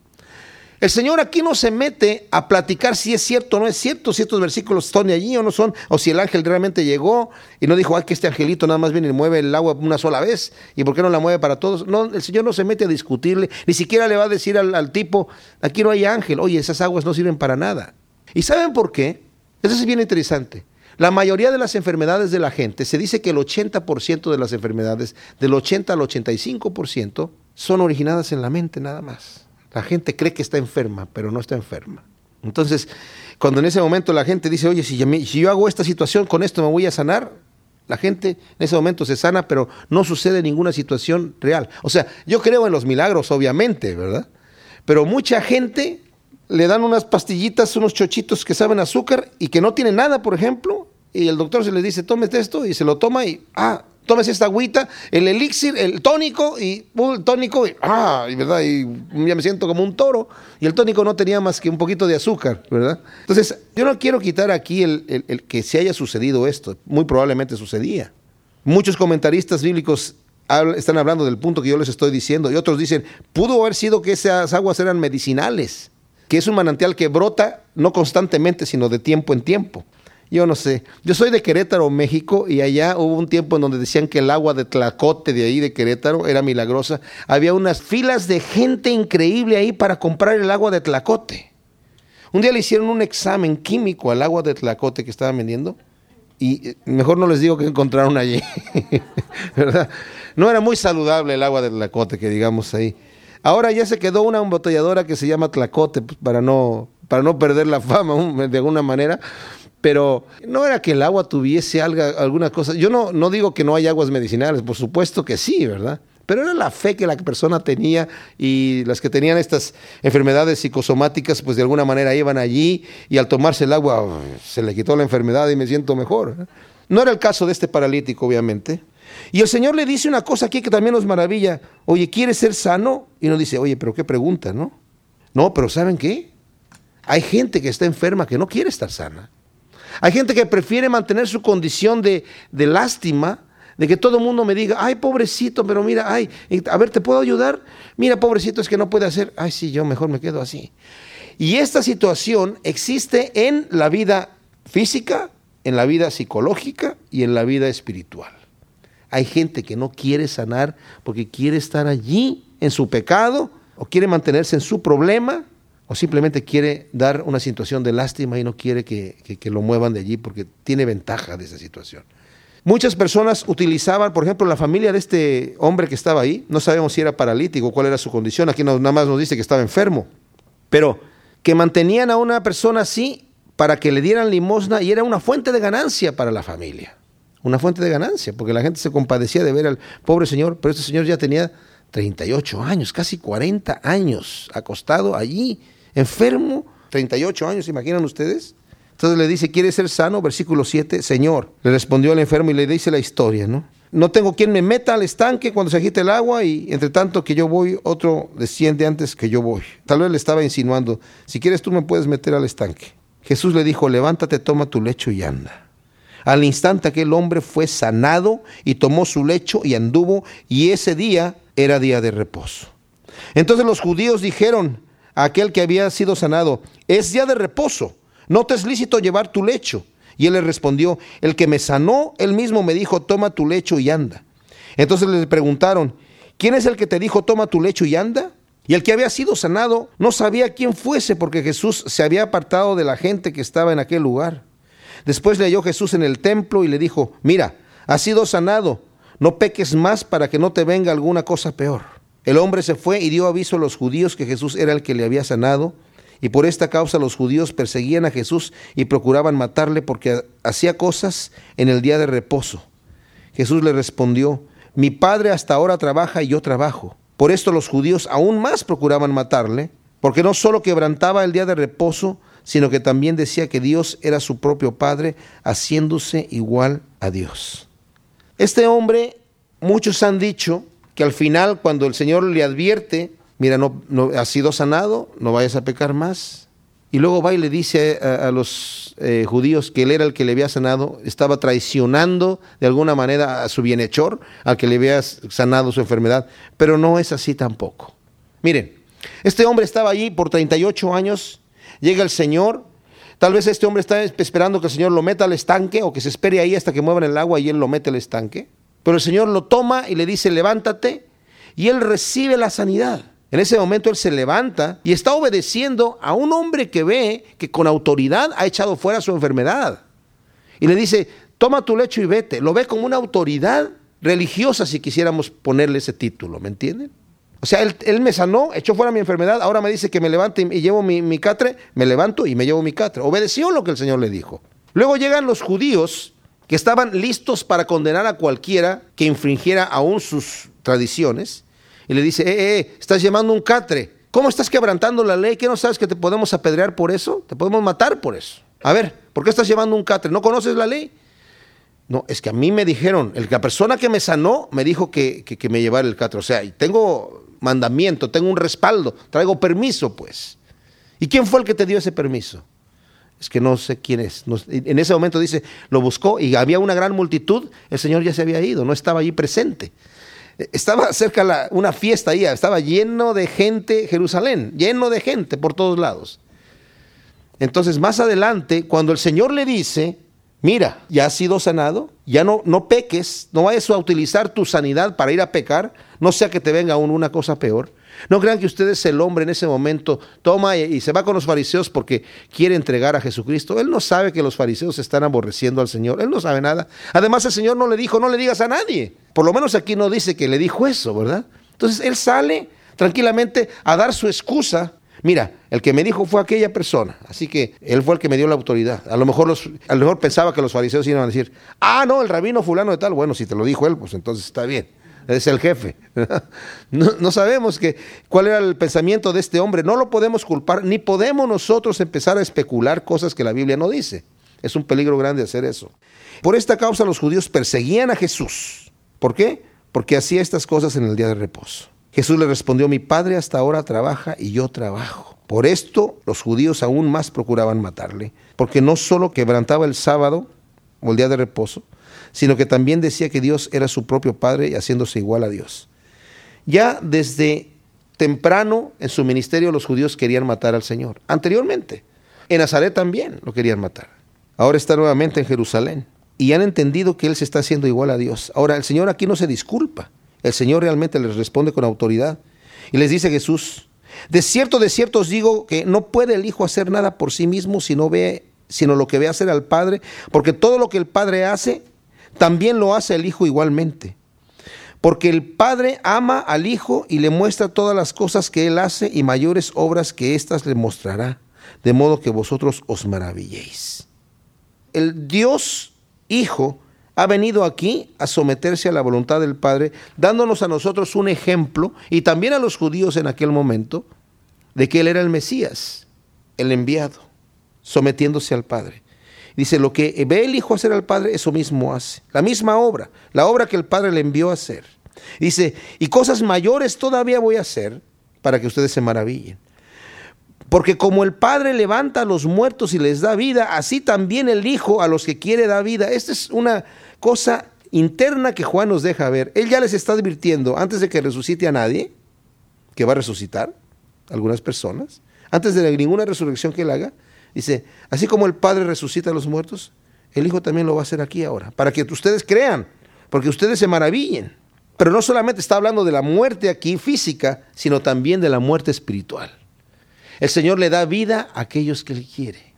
El Señor aquí no se mete a platicar si es cierto o no es cierto, si estos versículos son allí o no son, o si el ángel realmente llegó y no dijo, ay, que este angelito nada más viene y mueve el agua una sola vez, y por qué no la mueve para todos. No, el Señor no se mete a discutirle, ni siquiera le va a decir al, al tipo, aquí no hay ángel, oye, esas aguas no sirven para nada. ¿Y saben por qué? Eso es bien interesante. La mayoría de las enfermedades de la gente, se dice que el 80% de las enfermedades, del 80 al 85%, son originadas en la mente nada más. La gente cree que está enferma, pero no está enferma. Entonces, cuando en ese momento la gente dice, oye, si yo, hago esta situación, con esto me voy a sanar, la gente en ese momento se sana, pero no sucede ninguna situación real. O sea, yo creo en los milagros, obviamente, ¿verdad? Pero mucha gente le dan unas pastillitas, unos chochitos que saben azúcar y que no tienen nada, por ejemplo, y el doctor se le dice, tómete esto, y se lo toma y, ah, tómese esta agüita, el elixir, el tónico, y uh, el tónico, y, ah, y, ¿verdad? Y ya me siento como un toro, y el tónico no tenía más que un poquito de azúcar, ¿verdad? Entonces, yo no quiero quitar aquí el, el que se haya sucedido esto, muy probablemente sucedía. Muchos comentaristas bíblicos están hablando del punto que yo les estoy diciendo, y otros dicen, pudo haber sido que esas aguas eran medicinales, que es un manantial que brota no constantemente, sino de tiempo en tiempo. Yo no sé. Yo soy de Querétaro, México, y allá hubo un tiempo en donde decían que el agua de Tlacote de ahí de Querétaro era milagrosa. Había unas filas de gente increíble ahí para comprar el agua de Tlacote. Un día le hicieron un examen químico al agua de Tlacote que estaban vendiendo y eh, mejor no les digo que encontraron allí, ¿verdad? No era muy saludable el agua de Tlacote que digamos ahí. Ahora ya se quedó una embotelladora que se llama Tlacote pues, para no, para no perder la fama de alguna manera, pero no era que el agua tuviese alguna cosa. Yo no, no digo que no hay aguas medicinales, por supuesto que sí, ¿verdad? Pero era la fe que la persona tenía y las que tenían estas enfermedades psicosomáticas, pues de alguna manera iban allí y al tomarse el agua se le quitó la enfermedad y me siento mejor. No era el caso de este paralítico, obviamente. Y el Señor le dice una cosa aquí que también nos maravilla. Oye, ¿quieres ser sano? Y nos dice, oye, pero qué pregunta, ¿no? No, pero ¿saben qué? Hay gente que está enferma que no quiere estar sana. Hay gente que prefiere mantener su condición de, de lástima de que todo el mundo me diga, ay, pobrecito, pero mira, ay, a ver, ¿te puedo ayudar? Mira, pobrecito, es que no puede hacer, ay, sí, yo mejor me quedo así. Y esta situación existe en la vida física, en la vida psicológica y en la vida espiritual. Hay gente que no quiere sanar porque quiere estar allí en su pecado o quiere mantenerse en su problema o simplemente quiere dar una situación de lástima y no quiere que, que lo muevan de allí porque tiene ventaja de esa situación. Muchas personas utilizaban, por ejemplo, la familia de este hombre que estaba ahí, no sabemos si era paralítico, cuál era su condición, aquí nada más nos dice que estaba enfermo, pero que mantenían a una persona así para que le dieran limosna y era una fuente de ganancia para la familia, una fuente de ganancia, porque la gente se compadecía de ver al pobre señor, pero este señor ya tenía 38 años, casi 40 años, acostado allí, enfermo, 38 años, ¿se imaginan ustedes? Entonces le dice, ¿quiere ser sano? Versículo 7, Señor. Le respondió el enfermo y le dice la historia, ¿no? No tengo quien me meta al estanque cuando se agite el agua y entre tanto que yo voy, otro desciende antes que yo voy. Tal vez le estaba insinuando, si quieres tú me puedes meter al estanque. Jesús le dijo, levántate, toma tu lecho y anda. Al instante aquel hombre fue sanado y tomó su lecho y anduvo y ese día era día de reposo. Entonces los judíos dijeron aquel que había sido sanado, es día de reposo ¿no te es lícito llevar tu lecho? Y él le respondió, el que me sanó, él mismo me dijo, toma tu lecho y anda. Entonces le preguntaron, ¿quién es el que te dijo, toma tu lecho y anda? Y el que había sido sanado no sabía quién fuese porque Jesús se había apartado de la gente que estaba en aquel lugar. Después le halló Jesús en el templo y le dijo, mira, has sido sanado, no peques más para que no te venga alguna cosa peor. El hombre se fue y dio aviso a los judíos que Jesús era el que le había sanado y por esta causa los judíos perseguían a Jesús y procuraban matarle porque hacía cosas en el día de reposo. Jesús le respondió, mi padre hasta ahora trabaja y yo trabajo. Por esto los judíos aún más procuraban matarle, porque no solo quebrantaba el día de reposo, sino que también decía que Dios era su propio Padre, haciéndose igual a Dios. Este hombre, muchos han dicho que al final, cuando el Señor le advierte mira, no, has sido sanado, no vayas a pecar más. Y luego va y le dice a, los eh, judíos que él era el que le había sanado, estaba traicionando de alguna manera a su bienhechor, al que le había sanado su enfermedad, pero no es así tampoco. Miren, este hombre estaba allí por 38 años, llega el Señor, tal vez este hombre está esperando que el Señor lo meta al estanque o que se espere ahí hasta que muevan el agua y él lo mete al estanque, pero el Señor lo toma y le dice, levántate, y él recibe la sanidad. En ese momento él se levanta y está obedeciendo a un hombre que ve que con autoridad ha echado fuera su enfermedad. Y le dice, toma tu lecho y vete. Lo ve como una autoridad religiosa si quisiéramos ponerle ese título, ¿me entienden? O sea, él, me sanó, echó fuera mi enfermedad, ahora me dice que me levante y, llevo mi, mi catre, me levanto y me llevo mi catre. Obedeció lo que el Señor le dijo. Luego llegan los judíos que estaban listos para condenar a cualquiera que infringiera aún sus tradiciones y le dice, eh, eh, estás llamando un catre. ¿Cómo estás quebrantando la ley? ¿Qué no sabes que te podemos apedrear por eso? Te podemos matar por eso. A ver, ¿por qué estás llevando un catre? ¿No conoces la ley? No, es que a mí me dijeron, la persona que me sanó me dijo que, que, me llevara el catre. O sea, tengo mandamiento, tengo un respaldo, traigo permiso, pues. ¿Y quién fue el que te dio ese permiso? Es que no sé quién es. en ese momento dice, lo buscó y había una gran multitud, el Señor ya se había ido, no estaba allí presente. Estaba cerca una fiesta ahí, estaba lleno de gente Jerusalén, lleno de gente por todos lados. Entonces, más adelante, cuando el Señor le dice, mira, ya has sido sanado, ya no, no peques, no vayas a utilizar tu sanidad para ir a pecar, no sea que te venga aún una cosa peor. No crean que usted es el hombre en ese momento, toma y se va con los fariseos porque quiere entregar a Jesucristo. Él no sabe que los fariseos están aborreciendo al Señor, él no sabe nada. Además el Señor no le dijo, no le digas a nadie. Por lo menos aquí no dice que le dijo eso, ¿verdad? Entonces él sale tranquilamente a dar su excusa. Mira, el que me dijo fue aquella persona, así que él fue el que me dio la autoridad. A lo mejor los, a lo mejor pensaba que los fariseos iban a decir, ah, no, el rabino fulano de tal. Bueno, si te lo dijo él, pues entonces está bien es el jefe. No, sabemos que, cuál era el pensamiento de este hombre. No lo podemos culpar, ni podemos nosotros empezar a especular cosas que la Biblia no dice. Es un peligro grande hacer eso. Por esta causa los judíos perseguían a Jesús. ¿Por qué? Porque hacía estas cosas en el día de reposo. Jesús le respondió, mi padre hasta ahora trabaja y yo trabajo. Por esto los judíos aún más procuraban matarle, porque no solo quebrantaba el sábado o el día de reposo, sino que también decía que Dios era su propio Padre y haciéndose igual a Dios. Ya desde temprano en su ministerio los judíos querían matar al Señor. Anteriormente, en Nazaret también lo querían matar. Ahora está nuevamente en Jerusalén y han entendido que Él se está haciendo igual a Dios. Ahora, el Señor aquí no se disculpa. El Señor realmente les responde con autoridad. Y les dice Jesús, de cierto, de cierto os digo que no puede el Hijo hacer nada por sí mismo si no ve, sino lo que ve hacer al Padre, porque todo lo que el Padre hace, también lo hace el Hijo igualmente. Porque el Padre ama al Hijo y le muestra todas las cosas que Él hace y mayores obras que éstas le mostrará, de modo que vosotros os maravilléis. El Dios Hijo ha venido aquí a someterse a la voluntad del Padre, dándonos a nosotros un ejemplo y también a los judíos en aquel momento de que Él era el Mesías, el enviado, sometiéndose al Padre. Dice, lo que ve el Hijo hacer al Padre, eso mismo hace. La misma obra, la obra que el Padre le envió a hacer. Dice, y cosas mayores todavía voy a hacer para que ustedes se maravillen. Porque como el Padre levanta a los muertos y les da vida, así también el Hijo a los que quiere da vida. Esta es una cosa interna que Juan nos deja ver. Él ya les está advirtiendo, antes de que resucite a nadie, que va a resucitar algunas personas, antes de ninguna resurrección que él haga, Dice, así como el Padre resucita a los muertos, el Hijo también lo va a hacer aquí ahora, para que ustedes crean, porque ustedes se maravillen. Pero no solamente está hablando de la muerte aquí física, sino también de la muerte espiritual. El Señor le da vida a aquellos que Él quiere.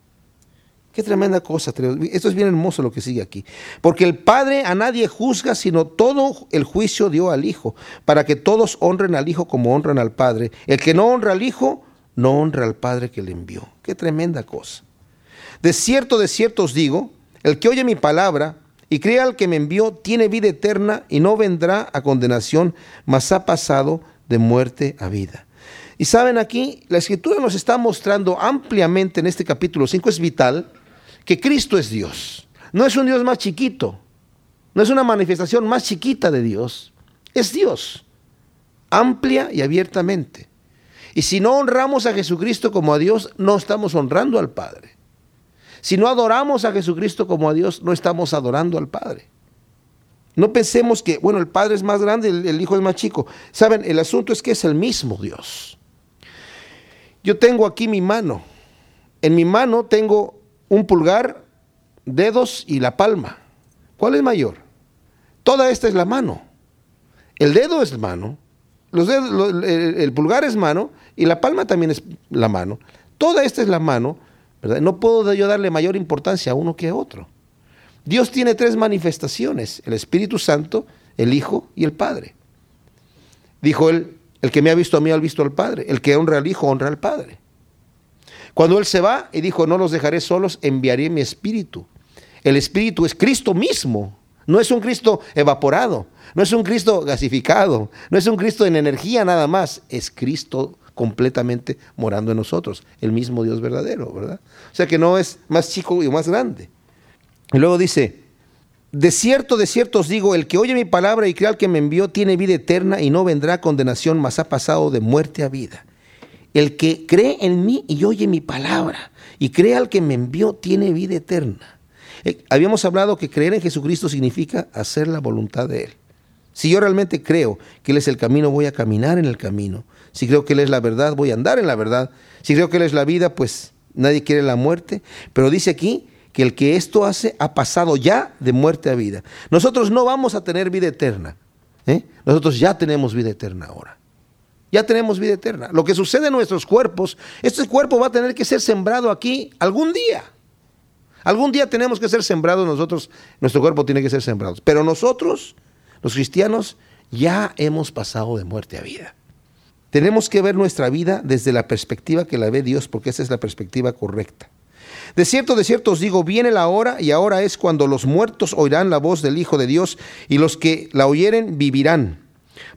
Qué tremenda cosa. Esto es bien hermoso lo que sigue aquí. Porque el Padre a nadie juzga, sino todo el juicio dio al Hijo, para que todos honren al Hijo como honran al Padre. El que no honra al Hijo, no honra al Padre que le envió. Qué tremenda cosa. De cierto, de cierto os digo, el que oye mi palabra y crea al que me envió, tiene vida eterna y no vendrá a condenación, mas ha pasado de muerte a vida. Y saben aquí, la escritura nos está mostrando ampliamente en este capítulo 5, es vital, que Cristo es Dios. No es un Dios más chiquito, no es una manifestación más chiquita de Dios, es Dios, amplia y abiertamente. Y si no honramos a Jesucristo como a Dios, no estamos honrando al Padre. Si no adoramos a Jesucristo como a Dios, no estamos adorando al Padre. No pensemos que, bueno, el Padre es más grande, el, el Hijo es más chico. Saben, el asunto es que es el mismo Dios. Yo tengo aquí mi mano. En mi mano tengo un pulgar, dedos y la palma. ¿Cuál es mayor? Toda esta es la mano. El dedo es mano, los dedos, el, pulgar es mano y la palma también es la mano. Toda esta es la mano, ¿verdad? No puedo yo darle mayor importancia a uno que a otro. Dios tiene tres manifestaciones, el Espíritu Santo, el Hijo y el Padre. Dijo él, el que me ha visto a mí ha visto al Padre, el que honra al Hijo honra al Padre. Cuando él se va y dijo, no los dejaré solos, enviaré mi Espíritu. El Espíritu es Cristo mismo, no es un Cristo evaporado, no es un Cristo gasificado, no es un Cristo en energía nada más, es Cristo completamente morando en nosotros, el mismo Dios verdadero, ¿verdad? O sea que no es más chico y más grande. Y luego dice, de cierto, de cierto os digo, el que oye mi palabra y crea al que me envió tiene vida eterna y no vendrá condenación, mas ha pasado de muerte a vida. El que cree en mí y oye mi palabra y crea al que me envió tiene vida eterna eh, habíamos hablado que creer en Jesucristo significa hacer la voluntad de Él. Si yo realmente creo que Él es el camino, voy a caminar en el camino. Si creo que Él es la verdad, voy a andar en la verdad. Si creo que Él es la vida, pues nadie quiere la muerte. Pero dice aquí que el que esto hace ha pasado ya de muerte a vida. Nosotros no vamos a tener vida eterna. ¿eh? Nosotros ya tenemos vida eterna ahora. Ya tenemos vida eterna. Lo que sucede en nuestros cuerpos, este cuerpo va a tener que ser sembrado aquí algún día. Algún día tenemos que ser sembrados nosotros, nuestro cuerpo tiene que ser sembrado. Pero nosotros, los cristianos, ya hemos pasado de muerte a vida. Tenemos que ver nuestra vida desde la perspectiva que la ve Dios, porque esa es la perspectiva correcta. De cierto, de cierto os digo, viene la hora y ahora es cuando los muertos oirán la voz del Hijo de Dios y los que la oyeren vivirán.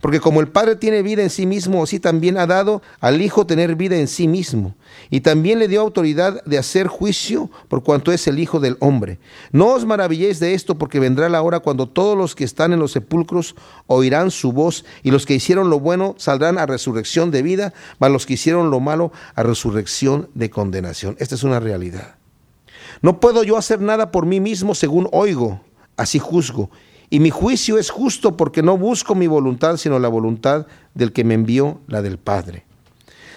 Porque como el Padre tiene vida en sí mismo, así también ha dado al Hijo tener vida en sí mismo. Y también le dio autoridad de hacer juicio por cuanto es el Hijo del Hombre. No os maravilléis de esto, porque vendrá la hora cuando todos los que están en los sepulcros oirán su voz, y los que hicieron lo bueno saldrán a resurrección de vida, mas los que hicieron lo malo a resurrección de condenación. Esta es una realidad. No puedo yo hacer nada por mí mismo según oigo, así juzgo y mi juicio es justo porque no busco mi voluntad, sino la voluntad del que me envió, la del Padre.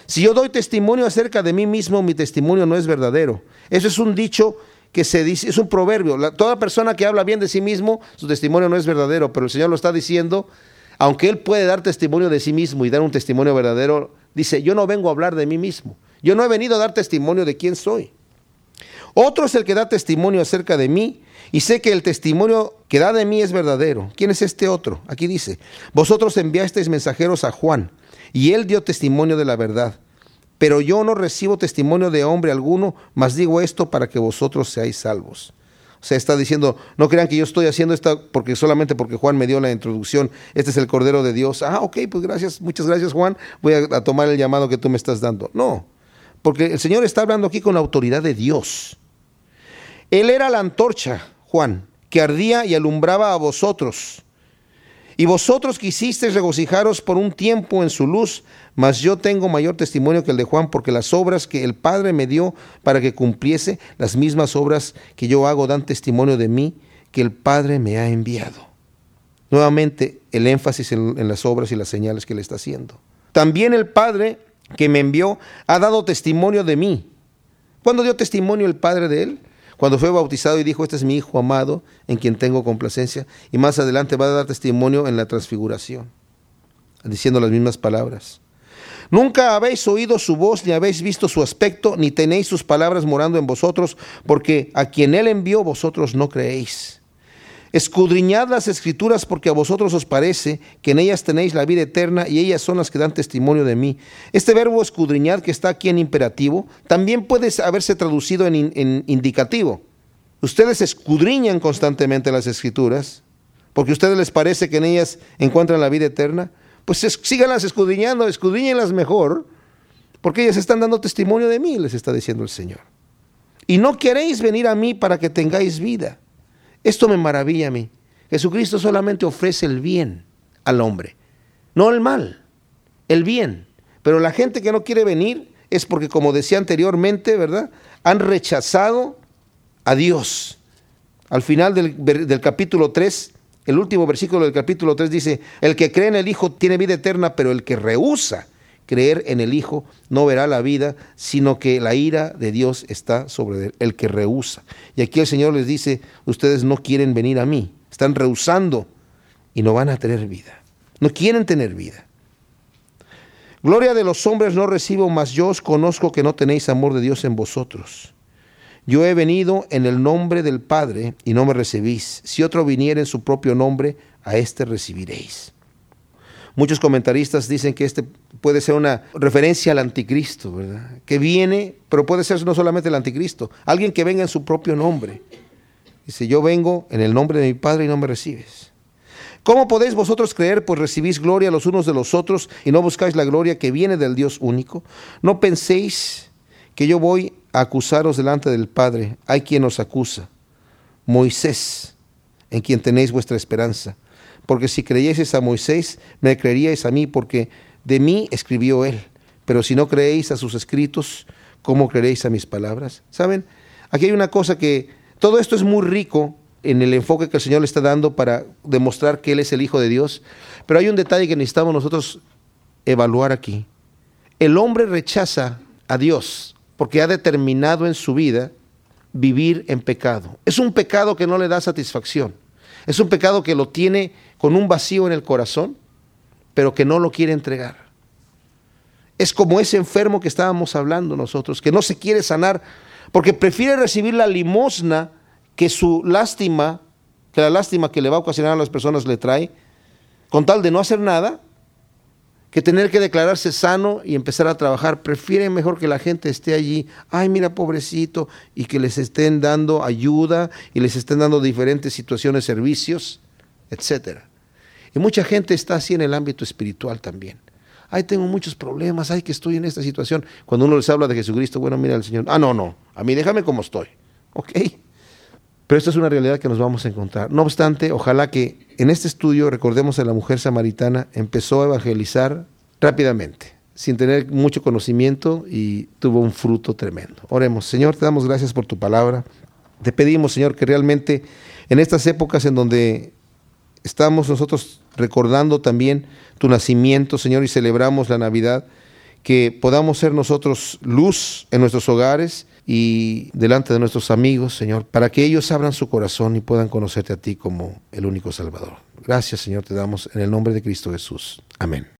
Si yo doy testimonio acerca de mí mismo, mi testimonio no es verdadero. Eso es un dicho que se dice, es un proverbio. toda persona que habla bien de sí mismo, su testimonio no es verdadero, pero el Señor lo está diciendo, aunque Él puede dar testimonio de sí mismo y dar un testimonio verdadero, dice, yo no vengo a hablar de mí mismo. Yo no he venido a dar testimonio de quién soy. Otro es el que da testimonio acerca de mí, y sé que el testimonio que da de mí es verdadero. ¿Quién es este otro? Aquí dice, vosotros enviasteis mensajeros a Juan, y él dio testimonio de la verdad. Pero yo no recibo testimonio de hombre alguno, mas digo esto para que vosotros seáis salvos. O sea, está diciendo, no crean que yo estoy haciendo esto porque solamente porque Juan me dio la introducción, este es el Cordero de Dios. Ah, ok, pues gracias, muchas gracias Juan, voy a, a tomar el llamado que tú me estás dando. No, porque el Señor está hablando aquí con la autoridad de Dios. Él era la antorcha, Juan, que ardía y alumbraba a vosotros. Y vosotros quisisteis regocijaros por un tiempo en su luz, mas yo tengo mayor testimonio que el de Juan, porque las obras que el Padre me dio para que cumpliese, las mismas obras que yo hago dan testimonio de mí, que el Padre me ha enviado. Nuevamente, el énfasis en, las obras y las señales que le está haciendo. También el Padre que me envió ha dado testimonio de mí. ¿Cuándo dio testimonio el Padre de él? Cuando fue bautizado y dijo, este es mi Hijo amado, en quien tengo complacencia, y más adelante va a dar testimonio en la transfiguración, diciendo las mismas palabras. Nunca habéis oído su voz, ni habéis visto su aspecto, ni tenéis sus palabras morando en vosotros, porque a quien él envió vosotros no creéis. Escudriñad las escrituras porque a vosotros os parece que en ellas tenéis la vida eterna y ellas son las que dan testimonio de mí. Este verbo escudriñad que está aquí en imperativo también puede haberse traducido en, indicativo. Ustedes escudriñan constantemente las escrituras porque a ustedes les parece que en ellas encuentran la vida eterna. Pues síganlas escudriñando, escudriñenlas mejor porque ellas están dando testimonio de mí, les está diciendo el Señor. Y no queréis venir a mí para que tengáis vida. Esto me maravilla a mí. Jesucristo solamente ofrece el bien al hombre, no el mal, el bien. Pero la gente que no quiere venir es porque, como decía anteriormente, ¿verdad? Han rechazado a Dios. Al final del, del capítulo 3, el último versículo del capítulo 3 dice, el que cree en el Hijo tiene vida eterna, pero el que rehúsa creer en el Hijo no verá la vida, sino que la ira de Dios está sobre el que rehúsa. Y aquí el Señor les dice, ustedes no quieren venir a mí, están rehusando y no van a tener vida. No quieren tener vida. Gloria de los hombres no recibo, mas yo os conozco que no tenéis amor de Dios en vosotros. Yo he venido en el nombre del Padre y no me recibís. Si otro viniera en su propio nombre, a éste recibiréis. Muchos comentaristas dicen que este puede ser una referencia al anticristo, ¿verdad? Que viene, pero puede ser no solamente el anticristo, alguien que venga en su propio nombre. Dice, yo vengo en el nombre de mi Padre y no me recibes. ¿Cómo podéis vosotros creer, pues recibís gloria los unos de los otros y no buscáis la gloria que viene del Dios único? No penséis que yo voy a acusaros delante del Padre. Hay quien os acusa, Moisés, en quien tenéis vuestra esperanza porque si creyeseis a Moisés, me creeríais a mí, porque de mí escribió él. Pero si no creéis a sus escritos, ¿cómo creeréis a mis palabras? ¿Saben? Aquí hay una cosa que todo esto es muy rico en el enfoque que el Señor le está dando para demostrar que Él es el Hijo de Dios. Pero hay un detalle que necesitamos nosotros evaluar aquí. El hombre rechaza a Dios porque ha determinado en su vida vivir en pecado. Es un pecado que no le da satisfacción. Es un pecado que lo tiene con un vacío en el corazón, pero que no lo quiere entregar. Es como ese enfermo que estábamos hablando nosotros, que no se quiere sanar porque prefiere recibir la limosna que su lástima, que la lástima que le va a ocasionar a las personas le trae, con tal de no hacer nada, que tener que declararse sano y empezar a trabajar. Prefiere mejor que la gente esté allí, ay, mira, pobrecito, y que les estén dando ayuda y les estén dando diferentes situaciones, servicios, etc. Y mucha gente está así en el ámbito espiritual también. Ay, tengo muchos problemas, ay, que estoy en esta situación. Cuando uno les habla de Jesucristo, bueno, mira al Señor, ah, no, no, a mí déjame como estoy. Ok. Pero esto es una realidad que nos vamos a encontrar. No obstante, ojalá que en este estudio recordemos a la mujer samaritana, empezó a evangelizar rápidamente, sin tener mucho conocimiento y tuvo un fruto tremendo. Oremos, Señor, te damos gracias por tu palabra. Te pedimos, Señor, que realmente en estas épocas en donde estamos nosotros recordando también tu nacimiento, Señor, y celebramos la Navidad, que podamos ser nosotros luz en nuestros hogares y delante de nuestros amigos, Señor, para que ellos abran su corazón y puedan conocerte a ti como el único Salvador. Gracias, Señor, te damos en el nombre de Cristo Jesús. Amén.